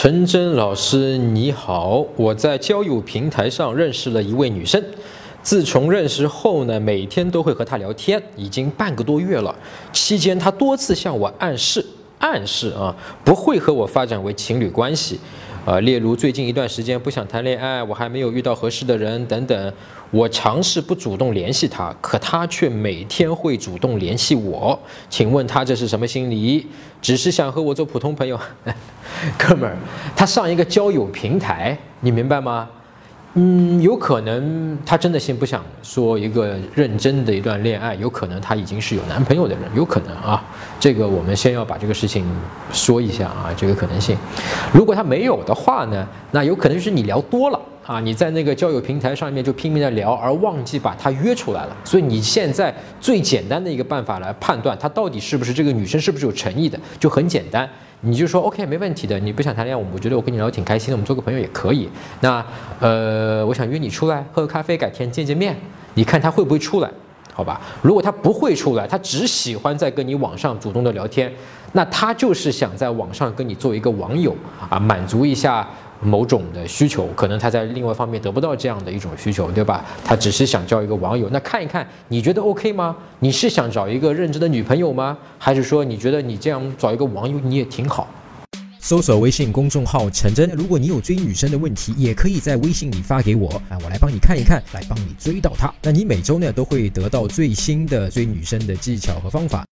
陈真老师你好，我在交友平台上认识了一位女生，自从认识后呢，每天都会和她聊天，已经半个多月了。期间她多次向我暗示，暗示啊不会和我发展为情侣关系，啊，例如最近一段时间不想谈恋爱，我还没有遇到合适的人等等。我尝试不主动联系他，可他却每天会主动联系我。请问他这是什么心理？只是想和我做普通朋友？哥们儿，他上一个交友平台，你明白吗？嗯，有可能他真的先不想说一个认真的一段恋爱，有可能他已经是有男朋友的人，有可能啊。这个我们先要把这个事情说一下啊，这个可能性。如果他没有的话呢，那有可能是你聊多了啊，你在那个交友平台上面就拼命的聊，而忘记把他约出来了。所以你现在最简单的一个办法来判断他到底是不是这个女生是不是有诚意的，就很简单。你就说 OK 没问题的，你不想谈恋爱，我觉得我跟你聊挺开心的，我们做个朋友也可以。那呃，我想约你出来喝个咖啡，改天见见面，你看他会不会出来？好吧，如果他不会出来，他只喜欢在跟你网上主动的聊天，那他就是想在网上跟你做一个网友啊，满足一下。某种的需求，可能他在另外方面得不到这样的一种需求，对吧？他只是想交一个网友，那看一看，你觉得 OK 吗？你是想找一个认真的女朋友吗？还是说你觉得你这样找一个网友你也挺好？搜索微信公众号陈真，如果你有追女生的问题，也可以在微信里发给我，啊，我来帮你看一看，来帮你追到她。那你每周呢都会得到最新的追女生的技巧和方法。